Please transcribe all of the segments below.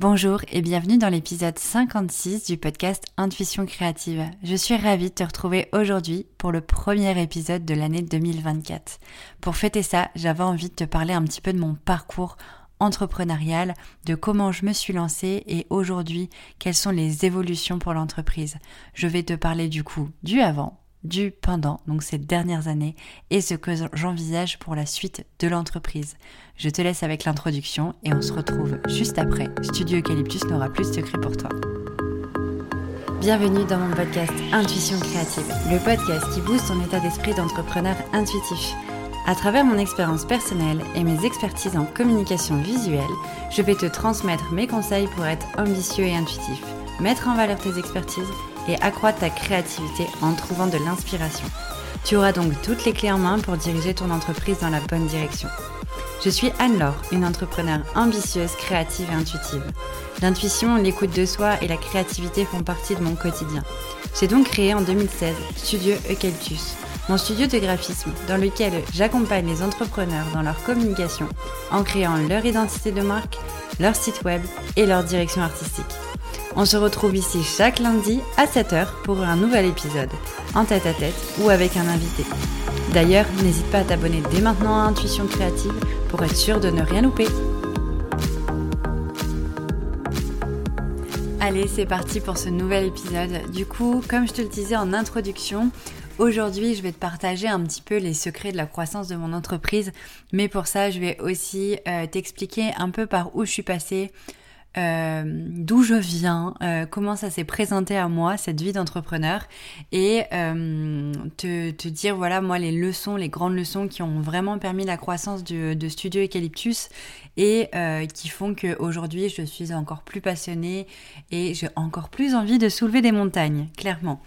Bonjour et bienvenue dans l'épisode 56 du podcast Intuition créative. Je suis ravie de te retrouver aujourd'hui pour le premier épisode de l'année 2024. Pour fêter ça, j'avais envie de te parler un petit peu de mon parcours entrepreneurial, de comment je me suis lancée et aujourd'hui quelles sont les évolutions pour l'entreprise. Je vais te parler du coup du avant, du pendant, donc ces dernières années, et ce que j'envisage pour la suite de l'entreprise. Je te laisse avec l'introduction et on se retrouve juste après. Studio Eucalyptus n'aura plus de secret pour toi. Bienvenue dans mon podcast Intuition créative, le podcast qui booste ton état d'esprit d'entrepreneur intuitif. À travers mon expérience personnelle et mes expertises en communication visuelle, je vais te transmettre mes conseils pour être ambitieux et intuitif, mettre en valeur tes expertises et accroître ta créativité en trouvant de l'inspiration. Tu auras donc toutes les clés en main pour diriger ton entreprise dans la bonne direction. Je suis Anne-Laure, une entrepreneure ambitieuse, créative et intuitive. L'intuition, l'écoute de soi et la créativité font partie de mon quotidien. J'ai donc créé en 2016 Studio Eucalyptus, mon studio de graphisme dans lequel j'accompagne les entrepreneurs dans leur communication en créant leur identité de marque, leur site web et leur direction artistique. On se retrouve ici chaque lundi à 7h pour un nouvel épisode, en tête à tête ou avec un invité. D'ailleurs, n'hésite pas à t'abonner dès maintenant à Intuition Créative pour être sûr de ne rien louper. Allez, c'est parti pour ce nouvel épisode. Du coup, comme je te le disais en introduction, Aujourd'hui, je vais te partager un petit peu les secrets de la croissance de mon entreprise, mais pour ça, je vais aussi euh, t'expliquer un peu par où je suis passée, euh, d'où je viens, euh, comment ça s'est présenté à moi, cette vie d'entrepreneur, et euh, te, dire, voilà, moi, les leçons, les grandes leçons qui ont vraiment permis la croissance de, de Studio Eucalyptus et qui font qu'aujourd'hui, je suis encore plus passionnée et j'ai encore plus envie de soulever des montagnes, clairement.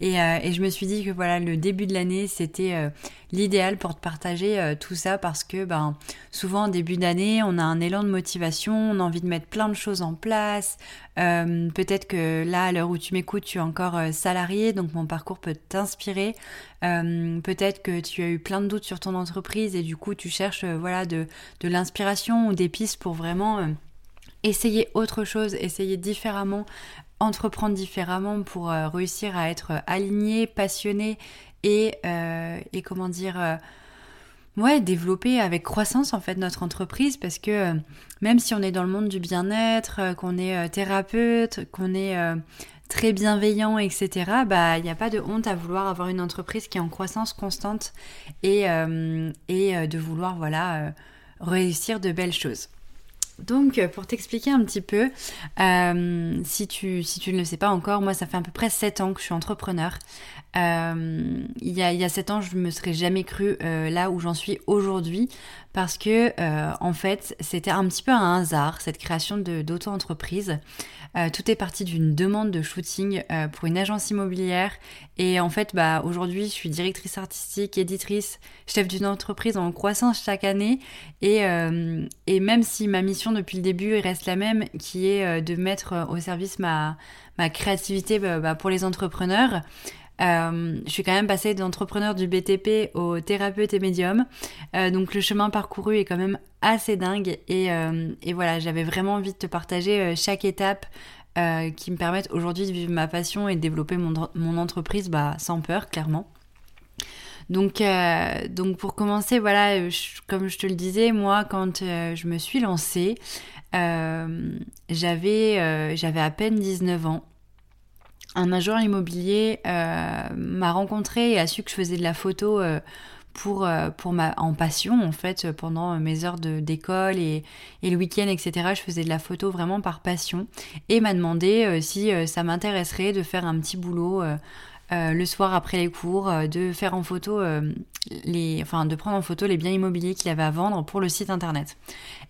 Et, euh, et, je me suis dit que voilà, le début de l'année, c'était euh, l'idéal pour te partager euh, tout ça parce que ben, souvent, en début d'année, on a un élan de motivation, on a envie de mettre plein de choses en place. Peut-être que là, à l'heure où tu m'écoutes, tu es encore salarié, donc mon parcours peut t'inspirer. Peut-être que tu as eu plein de doutes sur ton entreprise et du coup, tu cherches voilà, de, de l'inspiration ou des pistes pour vraiment essayer autre chose, essayer différemment, entreprendre différemment pour euh, réussir à être aligné, passionné et, euh, comment dire euh, ouais, développer avec croissance en fait notre entreprise parce que même si on est dans le monde du bien-être, qu'on est thérapeute, qu'on est très bienveillant, etc., bah il n'y a pas de honte à vouloir avoir une entreprise qui est en croissance constante et, et de vouloir voilà réussir de belles choses. Donc, pour t'expliquer un petit peu, euh, si, tu, si tu ne le sais pas encore, moi, ça fait à peu près 7 ans que je suis entrepreneur. Euh, il, y a, il y a 7 ans, je ne me serais jamais cru euh, là où j'en suis aujourd'hui parce que, euh, en fait, c'était un petit peu un hasard, cette création d'auto-entreprise. Tout est parti d'une demande de shooting pour une agence immobilière. Et en fait, bah, aujourd'hui, je suis directrice artistique, éditrice, chef d'une entreprise en croissance chaque année. Et, et même si ma mission depuis le début reste la même, qui est de mettre au service ma, ma créativité bah, bah, pour les entrepreneurs, euh, je suis quand même passée d'entrepreneur du BTP au thérapeute et médium. Euh, donc le chemin parcouru est quand même assez dingue. Et, euh, et voilà, j'avais vraiment envie de te partager chaque étape qui me permettent aujourd'hui de vivre ma passion et de développer mon, mon entreprise bah, sans peur, clairement. Donc, donc pour commencer, voilà, comme je te le disais, moi, quand je me suis lancée, j'avais j'avais à peine 19 ans un agent immobilier euh, m'a rencontré et a su que je faisais de la photo euh, pour, euh, pour ma, en passion en fait pendant mes heures d'école et, le week-end etc. Je faisais de la photo vraiment par passion et m'a demandé si ça m'intéresserait de faire un petit boulot le soir après les cours, euh, de faire en photo euh, les, enfin de prendre en photo les biens immobiliers qu'il avait à vendre pour le site internet.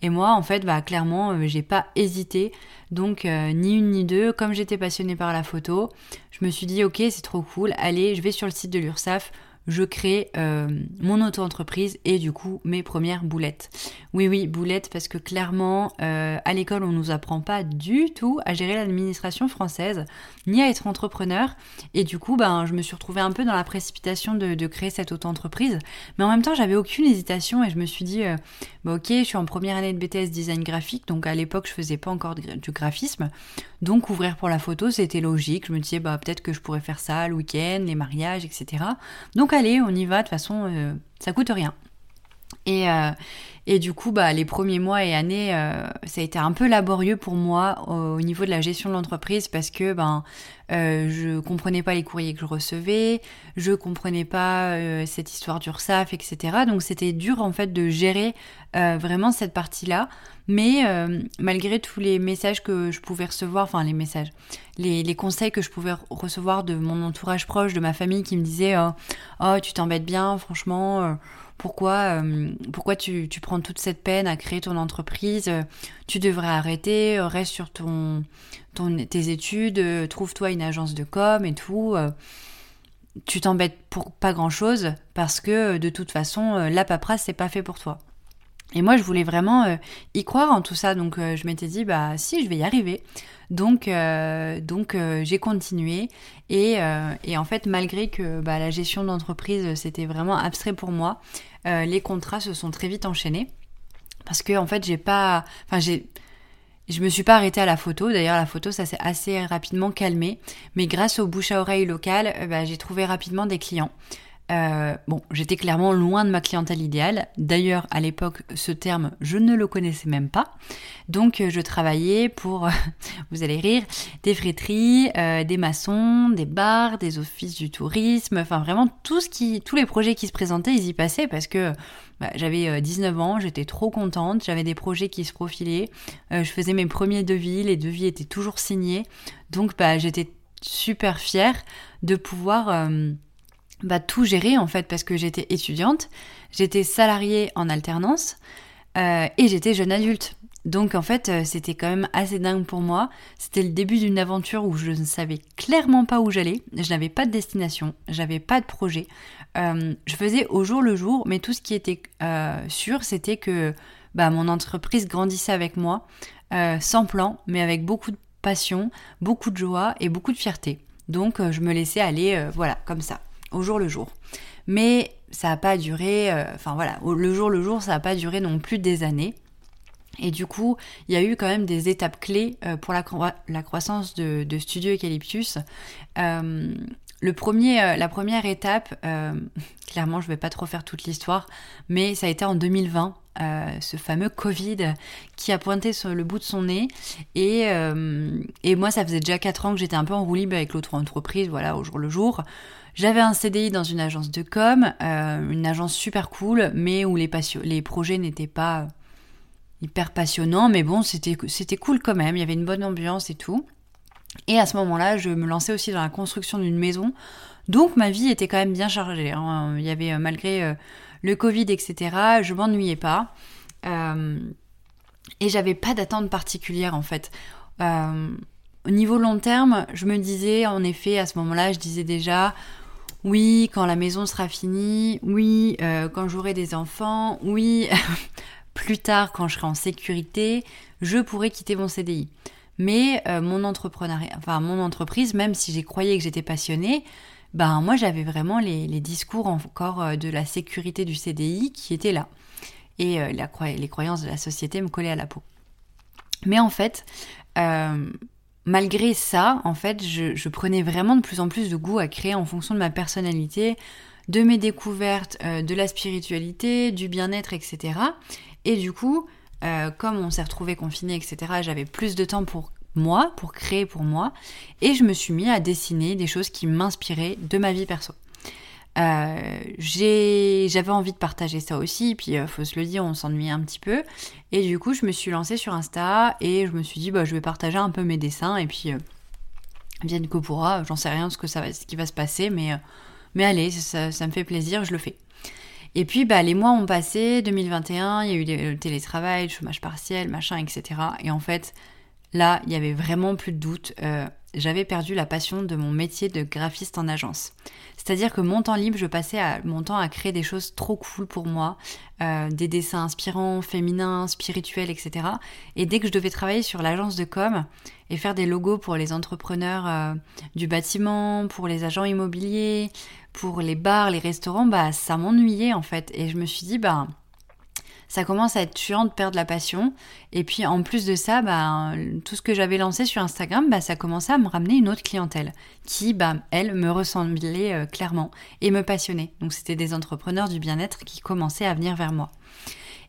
Et moi, en fait, bah clairement, j'ai pas hésité. Donc ni une ni deux, comme j'étais passionnée par la photo, je me suis dit ok, c'est trop cool. Allez, je vais sur le site de l'URSSAF. Je crée euh, mon auto-entreprise et du coup mes premières boulettes. Oui, oui, boulettes parce que clairement, euh, à l'école, on nous apprend pas du tout à gérer l'administration française, ni à être entrepreneur. Et du coup, ben, je me suis retrouvée un peu dans la précipitation de, créer cette auto-entreprise. Mais en même temps, j'avais aucune hésitation et je me suis dit, euh, bah, ok, je suis en première année de BTS design graphique, donc à l'époque, je faisais pas encore du graphisme. Donc ouvrir pour la photo, c'était logique. Je me disais, bah, peut-être que je pourrais faire ça le week-end, les mariages, etc. Donc allez, on y va, de toute façon, euh, ça coûte rien. Et, euh, et du coup, bah, les premiers mois et années, euh, ça a été un peu laborieux pour moi au, niveau de la gestion de l'entreprise parce que ben, euh, je comprenais pas les courriers que je recevais, je comprenais pas cette histoire d'URSAF, etc. Donc c'était dur en fait de gérer vraiment cette partie-là. Mais malgré tous les messages que je pouvais recevoir, enfin les messages, les, les, conseils que je pouvais recevoir de mon entourage proche, de ma famille qui me disait Oh, tu t'embêtes bien, franchement pourquoi, euh, pourquoi tu, prends toute cette peine à créer ton entreprise Tu devrais arrêter, euh, reste sur ton, ton tes études, euh, trouve-toi une agence de com et tout. tu t'embêtes pour pas grand-chose parce que de toute façon, la paperasse, c'est pas fait pour toi. Et moi, je voulais vraiment y croire en tout ça, donc je m'étais dit, bah si, je vais y arriver. Donc, euh, donc euh, j'ai continué et, euh, et, en fait, malgré que bah, la gestion d'entreprise c'était vraiment abstrait pour moi, les contrats se sont très vite enchaînés parce que en fait, j'ai pas, enfin j'ai je me suis pas arrêtée à la photo. D'ailleurs, la photo, ça s'est assez rapidement calmé. Mais grâce au bouche à oreille local, bah, j'ai trouvé rapidement des clients. Euh, bon, j'étais clairement loin de ma clientèle idéale. D'ailleurs, à l'époque, ce terme, je ne le connaissais même pas. Donc, euh, je travaillais pour, vous allez rire, des fréteries, euh, des maçons, des bars, des offices du tourisme, enfin vraiment tout ce qui, tous les projets qui se présentaient, ils y passaient parce que bah, j'avais 19 ans, j'étais trop contente, j'avais des projets qui se profilaient, je faisais mes premiers devis, les devis étaient toujours signés, donc bah, j'étais super fière de pouvoir bah, tout gérer en fait parce que j'étais étudiante, j'étais salariée en alternance euh, et j'étais jeune adulte. Donc en fait euh, c'était quand même assez dingue pour moi. C'était le début d'une aventure où je ne savais clairement pas où j'allais, je n'avais pas de destination, j'avais pas de projet. Euh, je faisais au jour le jour, mais tout ce qui était sûr c'était que bah, mon entreprise grandissait avec moi, sans plan, mais avec beaucoup de passion, beaucoup de joie et beaucoup de fierté. Donc je me laissais aller, voilà, comme ça au jour le jour. Mais ça n'a pas duré, euh, enfin voilà, le jour le jour, ça n'a pas duré non plus des années. Et du coup, il y a eu quand même des étapes clés euh, pour la, croissance de, Studio Eucalyptus. Euh, premier, la première étape, clairement, je ne vais pas trop faire toute l'histoire, mais ça a été en 2020, ce fameux Covid qui a pointé le bout de son nez. Et, et moi, ça faisait déjà 4 ans que j'étais un peu en roue libre avec l'autre entreprise, voilà, au jour le jour. J'avais un CDI dans une agence de com, euh, une agence super cool, mais où les, projets n'étaient pas hyper passionnants, mais bon, c'était cool quand même, il y avait une bonne ambiance et tout. Et à ce moment-là, je me lançais aussi dans la construction d'une maison, donc ma vie était quand même bien chargée. Hein. Il y avait, euh, malgré euh, le Covid, etc., je m'ennuyais pas. et j'avais pas d'attente particulière en fait. au niveau long terme, je me disais, en effet, à ce moment-là, je disais déjà, oui, quand la maison sera finie, oui, euh, quand j'aurai des enfants, oui, plus tard quand je serai en sécurité, je pourrai quitter mon CDI. Mais euh, mon entrepreneuriat, enfin mon entreprise, même si j'ai croyé que j'étais passionnée, ben moi j'avais vraiment les, discours encore euh, de la sécurité du CDI qui étaient là. Et les croyances de la société me collaient à la peau. Mais en fait, malgré ça, en fait, je, prenais vraiment de plus en plus de goût à créer en fonction de ma personnalité, de mes découvertes, euh, de la spiritualité, du bien-être, etc. Et du coup, euh, comme on s'est retrouvé confiné, etc., j'avais plus de temps pour moi, pour créer pour moi, et je me suis mis à dessiner des choses qui m'inspiraient de ma vie perso. Euh, j'avais envie de partager ça aussi, puis euh, faut se le dire, on s'ennuyait un petit peu. Et du coup, je me suis lancée sur Insta et je me suis dit, bah, je vais partager un peu mes dessins et puis euh, vienne que pourra, j'en sais rien ce, que ça va, ce qui va se passer, mais, mais allez, ça, me fait plaisir, je le fais. Et puis bah, les mois ont passé, 2021, il y a eu le télétravail, le chômage partiel, machin, etc. Et en fait, là, il y avait vraiment plus de doute. J'avais perdu la passion de mon métier de graphiste en agence. C'est-à-dire que mon temps libre, je passais à, mon temps à créer des choses trop cool pour moi, euh, des dessins inspirants, féminins, spirituels, etc. Et dès que je devais travailler sur l'agence de com et faire des logos pour les entrepreneurs euh, du bâtiment, pour les agents immobiliers, pour les bars, les restaurants, bah ça m'ennuyait en fait. Et je me suis dit, bah ça commence à être chiant de perdre la passion. Et puis en plus de ça, bah, tout ce que j'avais lancé sur Instagram, bah, ça commençait à me ramener une autre clientèle qui, bah, elle, me ressemblait euh, clairement et me passionnait. Donc c'était des entrepreneurs du bien-être qui commençaient à venir vers moi.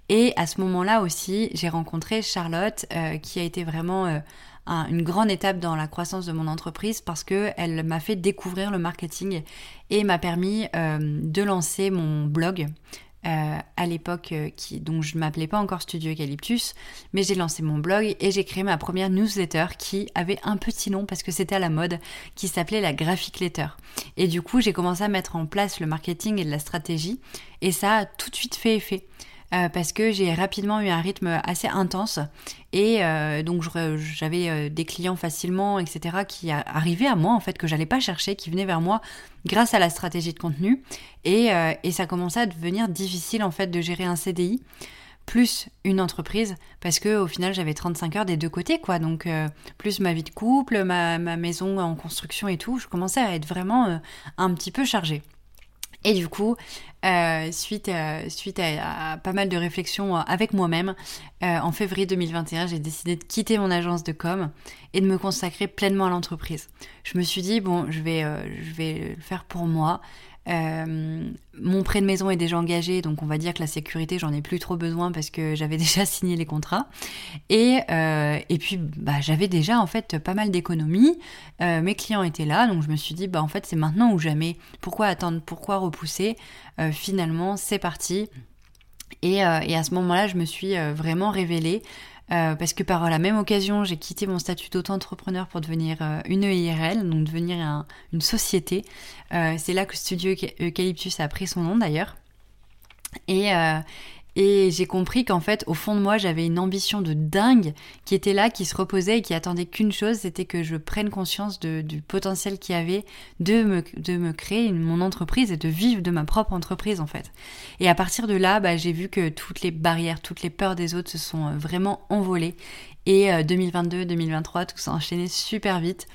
Et à ce moment-là aussi, j'ai rencontré Charlotte, euh, qui a été vraiment euh, une grande étape dans la croissance de mon entreprise parce que elle m'a fait découvrir le marketing et m'a permis de lancer mon blog euh, à l'époque euh, qui donc je m'appelais pas encore Studio Eucalyptus, mais j'ai lancé mon blog et j'ai créé ma première newsletter qui avait un petit nom parce que c'était à la mode, qui s'appelait la Graphic Letter. Et du coup, j'ai commencé à mettre en place le marketing et la stratégie et ça a tout de suite fait effet. Euh, parce que j'ai rapidement eu un rythme assez intense. Et euh, donc j'avais euh, des clients facilement, etc., qui arrivaient à moi en fait que j'allais pas chercher, qui venaient vers moi grâce à la stratégie de contenu. Et, et ça commençait à devenir difficile en fait de gérer un CDI plus une entreprise. Parce que au final j'avais 35 heures des deux côtés quoi. Donc plus ma vie de couple ma, ma, maison en construction et tout je commençais à être vraiment un petit peu chargée. Et du coup, euh, suite, euh, suite à, pas mal de réflexions euh, avec moi-même, en février 2021, j'ai décidé de quitter mon agence de com et de me consacrer pleinement à l'entreprise. Je me suis dit, bon, je vais, je vais le faire pour moi. Euh, mon prêt de maison est déjà engagé, donc on va dire que la sécurité, j'en ai plus trop besoin parce que j'avais déjà signé les contrats. Et, euh, et puis, bah, j'avais déjà en fait pas mal d'économies. Euh, mes clients étaient là, donc je me suis dit, bah en fait, c'est maintenant ou jamais. Pourquoi attendre? Pourquoi repousser? Finalement, c'est parti. Et, et, à ce moment-là, je me suis vraiment révélée euh, parce que par la même occasion, j'ai quitté mon statut d'auto-entrepreneur pour devenir euh, une EIRL, donc devenir une société. Euh, c'est là que Studio Eucalyptus a pris son nom d'ailleurs. Et, et j'ai compris qu'en fait, au fond de moi, j'avais une ambition de dingue qui était là, qui se reposait et qui attendait qu'une chose, c'était que je prenne conscience du potentiel qu'il y avait de me, de me créer mon entreprise et de vivre de ma propre entreprise en fait. Et à partir de là, bah, j'ai vu que toutes les barrières, toutes les peurs des autres se sont euh, vraiment envolées. Et 2022, euh, 2023, tout s'est enchaîné super vite.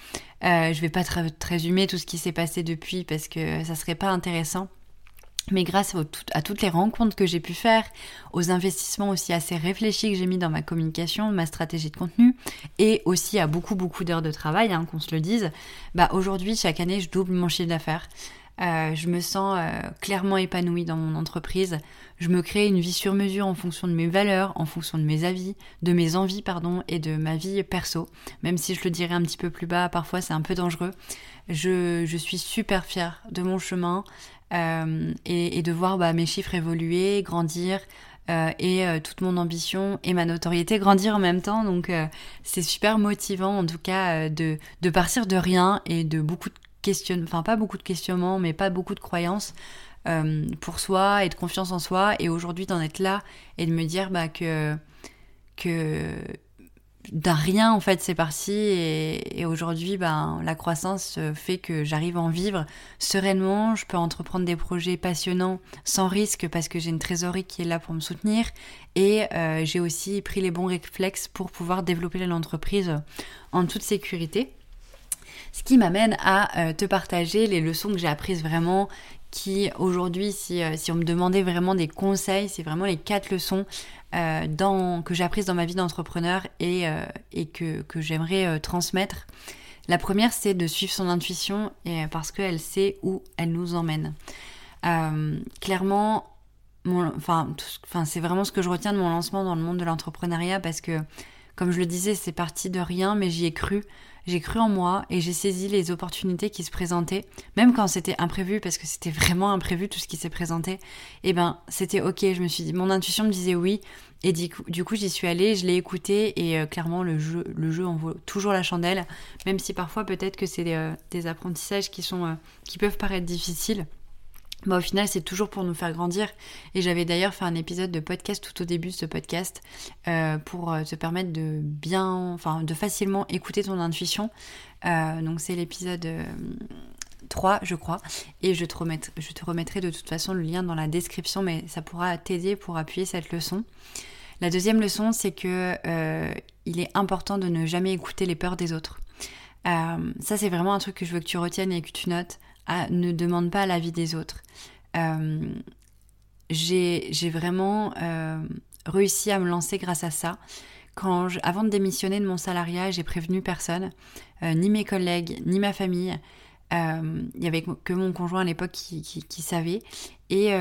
Euh, je vais pas très résumer tout ce qui s'est passé depuis parce que ça serait pas intéressant. Mais grâce à toutes les rencontres que j'ai pu faire, aux investissements aussi assez réfléchis que j'ai mis dans ma communication, ma stratégie de contenu, et aussi à beaucoup beaucoup d'heures de travail, hein, qu'on se le dise, bah aujourd'hui chaque année je double mon chiffre d'affaires. Euh, je me sens euh, clairement épanouie dans mon entreprise. Je me crée une vie sur mesure en fonction de mes valeurs, en fonction de mes avis, de mes envies, pardon, et de ma vie perso. Même si je le dirais un petit peu plus bas, parfois c'est un peu dangereux. Je, je suis super fière de mon chemin. Euh, et, de voir bah, mes chiffres évoluer, grandir. Euh, et euh, toute mon ambition et ma notoriété grandir en même temps. Donc c'est super motivant en tout cas de, de partir de rien et de beaucoup de questionnements, enfin pas beaucoup de questionnements, mais pas beaucoup de croyances pour soi et de confiance en soi. Et aujourd'hui d'en être là et de me dire bah, que, que d'un rien en fait c'est parti. Et, aujourd'hui ben la croissance fait que j'arrive à en vivre sereinement. Je peux entreprendre des projets passionnants sans risque parce que j'ai une trésorerie qui est là pour me soutenir. Et euh, j'ai aussi pris les bons réflexes pour pouvoir développer l'entreprise en toute sécurité. Ce qui m'amène à euh, te partager les leçons que j'ai apprises vraiment qui aujourd'hui, si, euh, si, on me demandait vraiment des conseils, c'est vraiment les quatre leçons euh, que j'ai apprises dans ma vie d'entrepreneur et, euh, que, j'aimerais transmettre. La première, c'est de suivre son intuition parce qu'elle sait où elle nous emmène. clairement, c'est vraiment ce que je retiens de mon lancement dans le monde de l'entrepreneuriat parce que, comme je le disais, c'est parti de rien, mais j'y ai cru j'ai cru en moi et j'ai saisi les opportunités qui se présentaient, même quand c'était imprévu, parce que c'était vraiment imprévu tout ce qui s'est présenté. Et eh ben, c'était ok. Je me suis dit, mon intuition me disait oui, et du coup, du coup j'y suis allée, je l'ai écouté, et euh, clairement le jeu, le jeu en vaut toujours la chandelle, même si parfois peut-être que c'est des, euh, apprentissages qui sont, euh, qui peuvent paraître difficiles. Bah, au final, c'est toujours pour nous faire grandir. Et j'avais d'ailleurs fait un épisode de podcast tout au début de ce podcast euh, pour euh, te permettre de bien, enfin, de facilement écouter ton intuition. Euh, donc c'est l'épisode 3, je crois. Et je te, remettrai de toute façon le lien dans la description, mais ça pourra t'aider pour appuyer cette leçon. La deuxième leçon, c'est que il est important de ne jamais écouter les peurs des autres. ça, c'est vraiment un truc que je veux que tu retiennes et que tu notes ne demande pas l'avis des autres. Euh, j'ai vraiment euh, réussi à me lancer grâce à ça. Quand avant de démissionner de mon salariat, j'ai prévenu personne, euh, ni mes collègues, ni ma famille. Il n'y avait que mon conjoint à l'époque qui, qui, savait. Et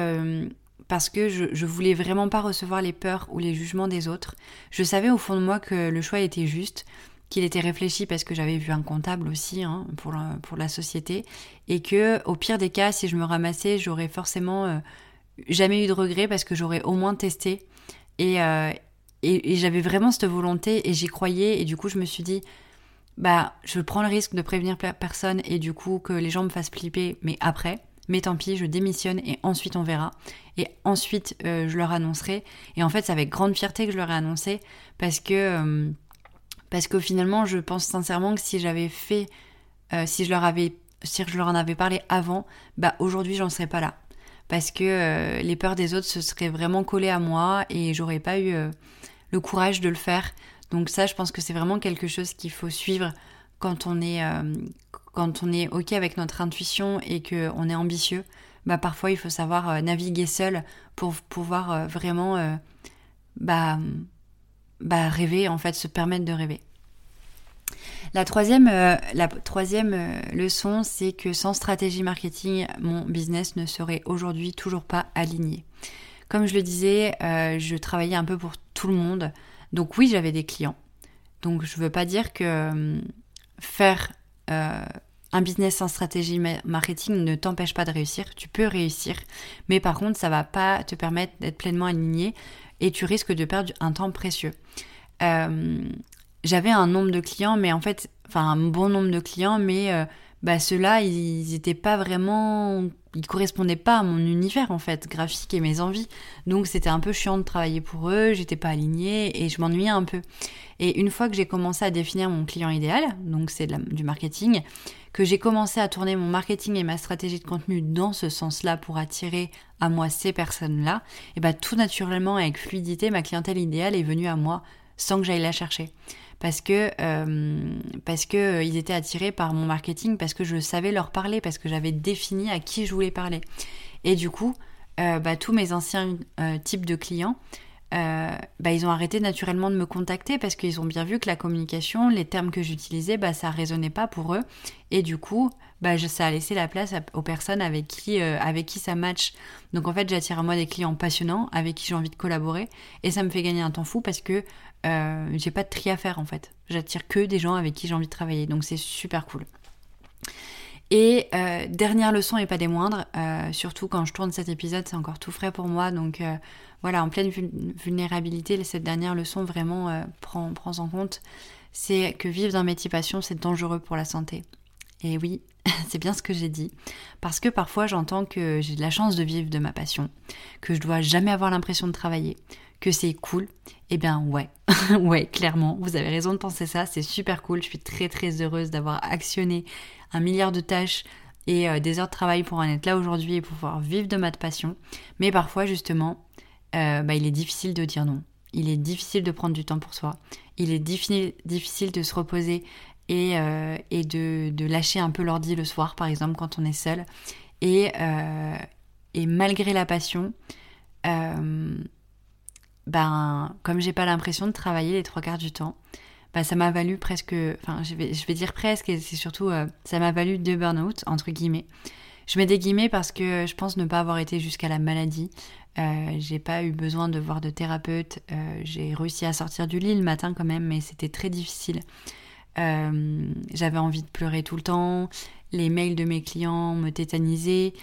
parce que je, je voulais vraiment pas recevoir les peurs ou les jugements des autres. Je savais au fond de moi que le choix était juste qu'il était réfléchi parce que j'avais vu un comptable aussi hein, pour, la, pour la société et que au pire des cas si je me ramassais j'aurais forcément euh, jamais eu de regrets parce que j'aurais au moins testé euh, et, et, j'avais vraiment cette volonté et j'y croyais et du coup je me suis dit bah je prends le risque de prévenir personne et du coup que les gens me fassent flipper mais après mais tant pis, je démissionne et ensuite on verra. Et ensuite, euh, je leur annoncerai. Et en fait, c'est avec grande fierté que je leur ai annoncé parce que parce que finalement, je pense sincèrement que si j'avais fait, euh, si je leur avais, si je leur en avais parlé avant, bah aujourd'hui j'en serais pas là. Parce que euh, les peurs des autres se seraient vraiment collées à moi et j'aurais pas eu euh, le courage de le faire. Donc ça, je pense que c'est vraiment quelque chose qu'il faut suivre quand on est, quand on est ok avec notre intuition et qu'on est ambitieux. Bah parfois il faut savoir naviguer seul pour pouvoir vraiment bah bah, rêver, en fait, se permettre de rêver. La troisième, euh, la troisième euh, leçon, c'est que sans stratégie marketing, mon business ne serait aujourd'hui toujours pas aligné. Comme je le disais, euh, je travaillais un peu pour tout le monde. Donc oui, j'avais des clients. Donc je veux pas dire que faire un business sans stratégie marketing ne t'empêche pas de réussir. Tu peux réussir, mais par contre, ça va pas te permettre d'être pleinement aligné et tu risques de perdre un temps précieux. Euh, j'avais un nombre de clients, mais en fait, enfin un bon nombre de clients, mais euh, bah, ceux-là, ils n'étaient pas vraiment, ils correspondaient pas à mon univers en fait, graphique et mes envies. Donc c'était un peu chiant de travailler pour eux, j'étais pas alignée et je m'ennuyais un peu. Et une fois que j'ai commencé à définir mon client idéal, donc c'est du marketing, que j'ai commencé à tourner mon marketing et ma stratégie de contenu dans ce sens-là pour attirer à moi ces personnes-là, et bah tout naturellement avec fluidité, ma clientèle idéale est venue à moi sans que j'aille la chercher. Parce que, euh, parce que euh, ils étaient attirés par mon marketing, parce que je savais leur parler, parce que j'avais défini à qui je voulais parler. Et du coup, euh, bah, tous mes anciens types de clients, euh, bah, ils ont arrêté naturellement de me contacter parce qu'ils ont bien vu que la communication, les termes que j'utilisais, bah, ça résonnait pas pour eux. Et du coup, bah, ça a laissé la place aux personnes avec qui, euh, avec qui ça match. Donc en fait, j'attire à moi des clients passionnants avec qui j'ai envie de collaborer. Et ça me fait gagner un temps fou parce que euh, j'ai pas de tri à faire en fait. J'attire que des gens avec qui j'ai envie de travailler. Donc c'est super cool. Et euh, dernière leçon et pas des moindres, euh, surtout quand je tourne cet épisode, c'est encore tout frais pour moi. Donc euh, voilà, en pleine vulnérabilité, cette dernière leçon vraiment prend, prend en compte, c'est que vivre d'un métier passion, c'est dangereux pour la santé. Et oui, c'est bien ce que j'ai dit. Parce que parfois j'entends que j'ai de la chance de vivre de ma passion, que je dois jamais avoir l'impression de travailler, que c'est cool. Eh bien ouais, ouais, clairement, vous avez raison de penser ça, c'est super cool. Je suis très très heureuse d'avoir actionné un milliard de tâches et euh, des heures de travail pour en être là aujourd'hui et pouvoir vivre de ma passion. Mais parfois justement, euh, bah, il est difficile de dire non. Il est difficile de prendre du temps pour soi. Il est difficile de se reposer et, euh, et de, de, lâcher un peu l'ordi le soir, par exemple, quand on est seul. Et, et malgré la passion, ben, comme j'ai pas l'impression de travailler les trois quarts du temps, bah, ça m'a valu presque, enfin, je vais, je vais dire presque, et c'est surtout, euh, ça m'a valu deux burn-out, entre guillemets. Je mets des guillemets parce que je pense ne pas avoir été jusqu'à la maladie. Euh, j'ai pas eu besoin de voir de thérapeute. Euh, j'ai réussi à sortir du lit le matin quand même, mais c'était très difficile. Euh, j'avais envie de pleurer tout le temps. Les mails de mes clients me tétanisaient.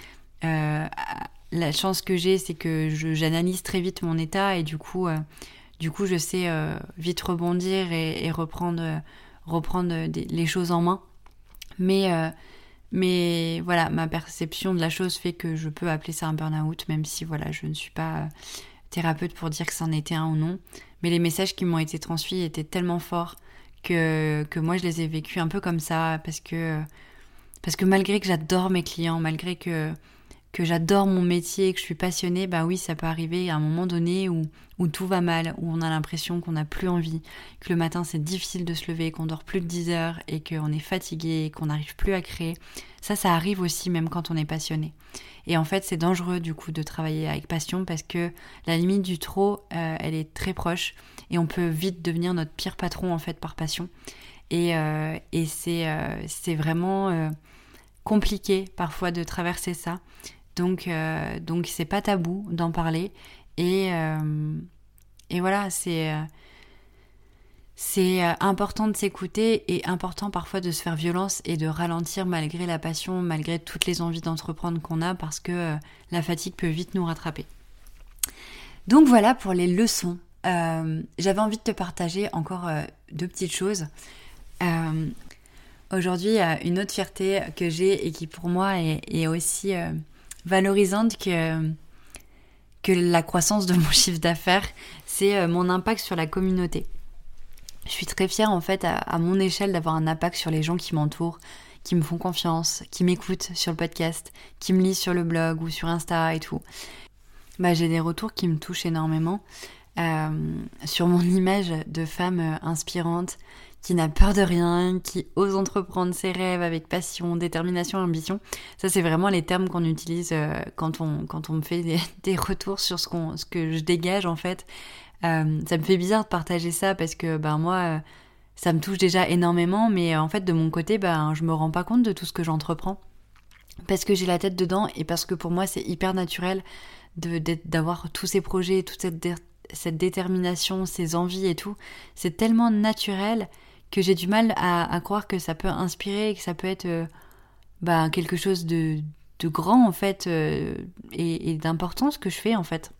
La chance que j'ai, c'est que j'analyse très vite mon état et du coup, du coup, je sais euh, vite rebondir et, reprendre, reprendre les choses en main. Mais, euh, mais voilà, ma perception de la chose fait que je peux appeler ça un burn-out, même si voilà, je ne suis pas thérapeute pour dire que c'en était un ou non. Mais les messages qui m'ont été transmis étaient tellement forts que, que moi je les ai vécus un peu comme ça, parce que, parce que malgré que j'adore mes clients, malgré que que j'adore mon métier, que je suis passionnée, bah oui, ça peut arriver à un moment donné où, où tout va mal, où on a l'impression qu'on n'a plus envie, que le matin c'est difficile de se lever, qu'on dort plus de 10 heures et qu'on est fatigué, qu'on n'arrive plus à créer. Ça, ça arrive aussi même quand on est passionné. Et en fait, c'est dangereux du coup de travailler avec passion parce que la limite du trop, euh, elle est très proche et on peut vite devenir notre pire patron en fait par passion. Et, euh, et c'est euh, vraiment compliqué parfois de traverser ça. Donc, euh, donc c'est pas tabou d'en parler. Et, euh, et voilà, c'est euh, important de s'écouter et important parfois de se faire violence et de ralentir malgré la passion, malgré toutes les envies d'entreprendre qu'on a parce que la fatigue peut vite nous rattraper. Donc voilà pour les leçons. J'avais envie de te partager encore deux petites choses. Aujourd'hui, une autre fierté que j'ai et qui pour moi est aussi valorisante que, que la croissance de mon chiffre d'affaires, c'est euh, mon impact sur la communauté. Je suis très fière en fait à, mon échelle d'avoir un impact sur les gens qui m'entourent, qui me font confiance, qui m'écoutent sur le podcast, qui me lisent sur le blog ou sur Insta et tout. Bah, j'ai des retours qui me touchent énormément euh, sur mon image de femme euh, inspirante, qui n'a peur de rien, qui ose entreprendre ses rêves avec passion, détermination, ambition. Ça, c'est vraiment les termes qu'on utilise euh, quand, on, quand on me fait des, retours sur ce, ce que je dégage, en fait. Euh, ça me fait bizarre de partager ça parce que, ben, moi, euh, ça me touche déjà énormément, mais en fait, de mon côté, ben, je me rends pas compte de tout ce que j'entreprends. Parce que j'ai la tête dedans et parce que pour moi, c'est hyper naturel d'avoir tous ces projets, toute cette, cette détermination, ces envies et tout. C'est tellement naturel que j'ai du mal à, croire que ça peut inspirer, que ça peut être euh, bah, quelque chose de, grand en fait euh, et, d'important ce que je fais en fait.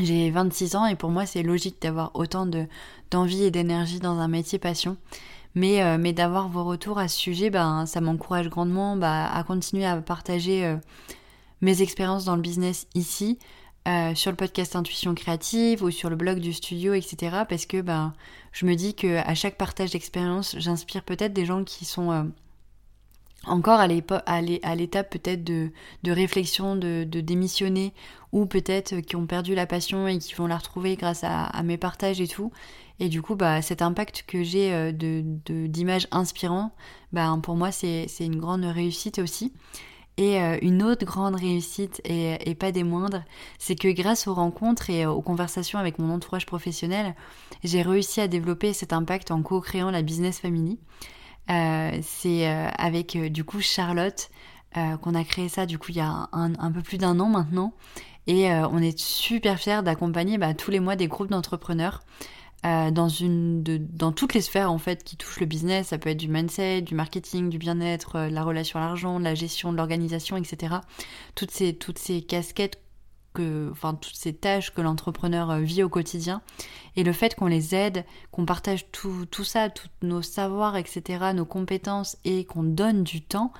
J'ai 26 ans et pour moi c'est logique d'avoir autant de, d'envie et d'énergie dans un métier passion. Mais, euh, mais d'avoir vos retours à ce sujet, ben, ça m'encourage grandement bah, à continuer à partager mes expériences dans le business ici, euh, sur le podcast Intuition Créative ou sur le blog du studio, etc. Parce que ben, je me dis que à chaque partage d'expérience, j'inspire peut-être des gens qui sont euh, encore à l'étape peut-être de, réflexion, de, démissionner, ou peut-être qui ont perdu la passion et qui vont la retrouver grâce à, mes partages et tout. Et du coup, bah, cet impact que j'ai euh, d'images inspirantes, bah, pour moi, c'est une grande réussite aussi. Et euh, une autre grande réussite, et, pas des moindres, c'est que grâce aux rencontres et aux conversations avec mon entourage professionnel, j'ai réussi à développer cet impact en co-créant la Business Family. Euh, c'est euh, avec du coup Charlotte qu'on a créé ça du coup il y a un, peu plus d'un an maintenant. Et on est super fiers d'accompagner bah, tous les mois des groupes d'entrepreneurs euh, dans, une, de, dans toutes les sphères en fait qui touchent le business. Ça peut être du mindset, du marketing, du bien-être, euh, la relation à l'argent, la gestion de l'organisation, etc. Toutes ces, toutes ces casquettes que, enfin, toutes ces tâches que l'entrepreneur euh, vit au quotidien. Et le fait qu'on les aide, qu'on partage tout, tout ça, tous nos savoirs, etc., nos compétences et qu'on donne du temps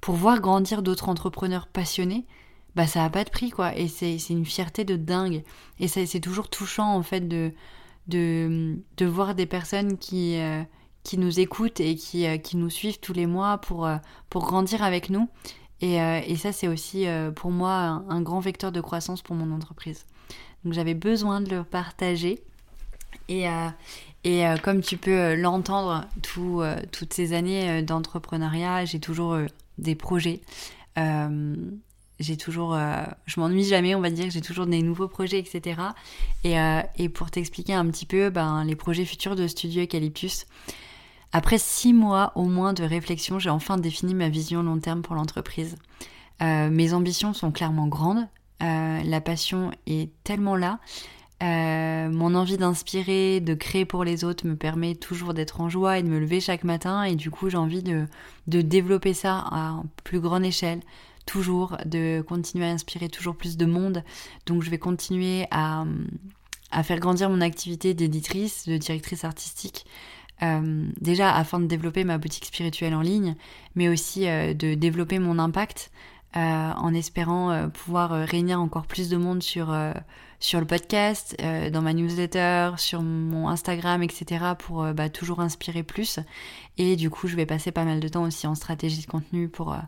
pour voir grandir d'autres entrepreneurs passionnés, bah ça a pas de prix quoi. Et c'est une fierté de dingue. Et c'est toujours touchant en fait de de, de voir des personnes qui, euh, qui nous écoutent et qui, euh, qui, nous suivent tous les mois pour, euh, pour grandir avec nous. Et, et ça, c'est aussi pour moi un, grand vecteur de croissance pour mon entreprise. Donc j'avais besoin de le partager. Et, et comme tu peux l'entendre, tout, toutes ces années d'entrepreneuriat, j'ai toujours des projets j'ai toujours, euh, je m'ennuie jamais, on va dire, j'ai toujours des nouveaux projets, etc. Et, euh, et pour t'expliquer un petit peu ben, les projets futurs de Studio Eucalyptus, après six mois au moins de réflexion, j'ai enfin défini ma vision long terme pour l'entreprise. Euh, mes ambitions sont clairement grandes, la passion est tellement là. mon envie d'inspirer, de créer pour les autres me permet toujours d'être en joie et de me lever chaque matin et du coup j'ai envie de, de développer ça à plus grande échelle, toujours, de continuer à inspirer toujours plus de monde. Donc je vais continuer à, faire grandir mon activité d'éditrice, de directrice artistique. déjà afin de développer ma boutique spirituelle en ligne, mais aussi de développer mon impact en espérant pouvoir réunir encore plus de monde sur sur le podcast, euh, dans ma newsletter, sur mon Instagram, etc. pour euh, bah, toujours inspirer plus. Et du coup, je vais passer pas mal de temps aussi en stratégie de contenu pour, euh,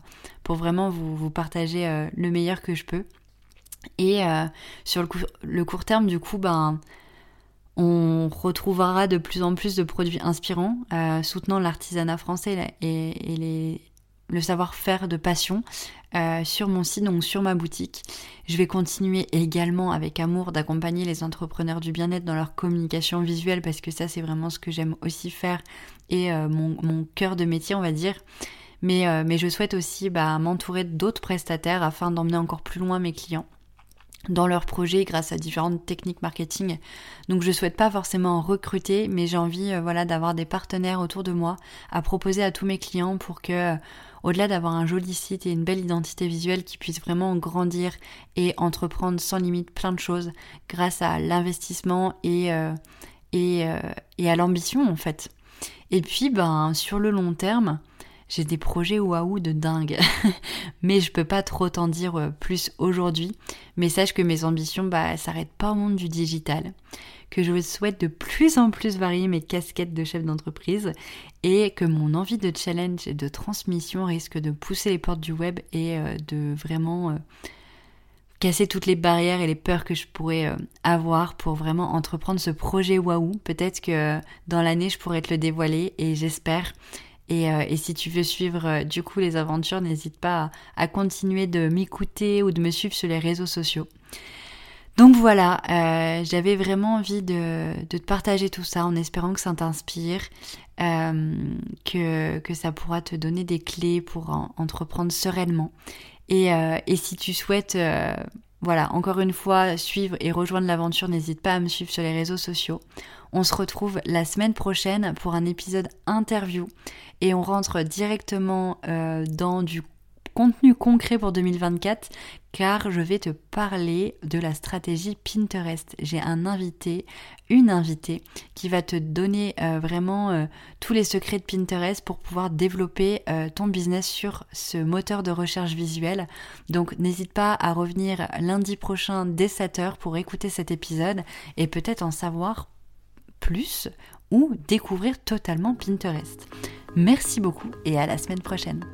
pour vraiment vous, partager le meilleur que je peux. Et sur le, le, court terme, du coup, ben, on retrouvera de plus en plus de produits inspirants, soutenant l'artisanat français et, et les, le savoir-faire de passion euh, sur mon site, donc sur ma boutique. Je vais continuer également avec amour d'accompagner les entrepreneurs du bien-être dans leur communication visuelle parce que ça c'est vraiment ce que j'aime aussi faire et euh, mon, cœur de métier on va dire. Mais, euh, je souhaite aussi bah, m'entourer d'autres prestataires afin d'emmener encore plus loin mes clients dans leurs projets grâce à différentes techniques marketing. Donc je souhaite pas forcément recruter, mais j'ai envie voilà d'avoir des partenaires autour de moi à proposer à tous mes clients pour que au-delà d'avoir un joli site et une belle identité visuelle qui puisse vraiment grandir et entreprendre sans limite plein de choses grâce à l'investissement et, euh, euh, et, à l'ambition en fait. Et puis ben sur le long terme, j'ai des projets waouh de dingue. mais je peux pas trop t'en dire euh, plus aujourd'hui. Mais sache que mes ambitions, bah, s'arrêtent pas au monde du digital que je souhaite de plus en plus varier mes casquettes de chef d'entreprise et que mon envie de challenge et de transmission risque de pousser les portes du web et euh, de vraiment euh, casser toutes les barrières et les peurs que je pourrais avoir pour vraiment entreprendre ce projet waouh. Peut-être que dans l'année je pourrais te le dévoiler et j'espère. Et, si tu veux suivre du coup les aventures, n'hésite pas à continuer de m'écouter ou de me suivre sur les réseaux sociaux. Donc voilà, euh, j'avais vraiment envie de, te partager tout ça en espérant que ça t'inspire, euh, que, ça pourra te donner des clés pour entreprendre sereinement. Et, euh, et, si tu souhaites, voilà, encore une fois, suivre et rejoindre l'aventure, n'hésite pas à me suivre sur les réseaux sociaux. On se retrouve la semaine prochaine pour un épisode interview et on rentre directement dans du contenu concret pour 2024 car je vais te parler de la stratégie Pinterest. J'ai un invité, une invitée qui va te donner euh, vraiment euh, tous les secrets de Pinterest pour pouvoir développer euh, ton business sur ce moteur de recherche visuelle. Donc n'hésite pas à revenir lundi prochain dès 7h pour écouter cet épisode et peut-être en savoir plus ou découvrir totalement Pinterest. Merci beaucoup et à la semaine prochaine.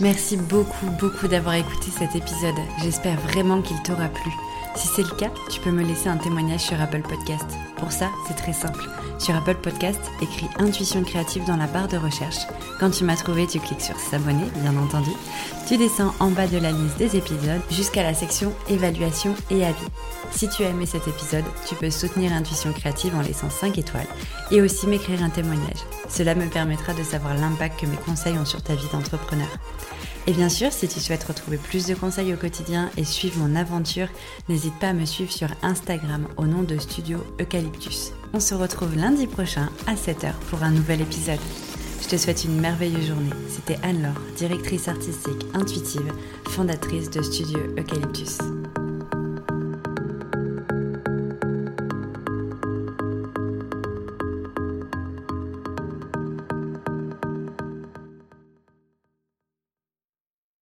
Merci beaucoup, beaucoup d'avoir écouté cet épisode. J'espère vraiment qu'il t'aura plu. Si c'est le cas, tu peux me laisser un témoignage sur Apple Podcast. Pour ça, c'est très simple. Sur Apple Podcast, écris Intuition créative dans la barre de recherche. Quand tu m'as trouvé, tu cliques sur S'abonner, bien entendu. Tu descends en bas de la liste des épisodes jusqu'à la section Évaluation et avis. Si tu as aimé cet épisode, tu peux soutenir Intuition créative en laissant 5 étoiles et aussi m'écrire un témoignage. Cela me permettra de savoir l'impact que mes conseils ont sur ta vie d'entrepreneur. Et bien sûr, si tu souhaites retrouver plus de conseils au quotidien et suivre mon aventure, n'hésite pas à me suivre sur Instagram au nom de Studio Eucalyptus. On se retrouve lundi prochain à 7h pour un nouvel épisode. Je te souhaite une merveilleuse journée. C'était Anne-Laure, directrice artistique intuitive, fondatrice de Studio Eucalyptus.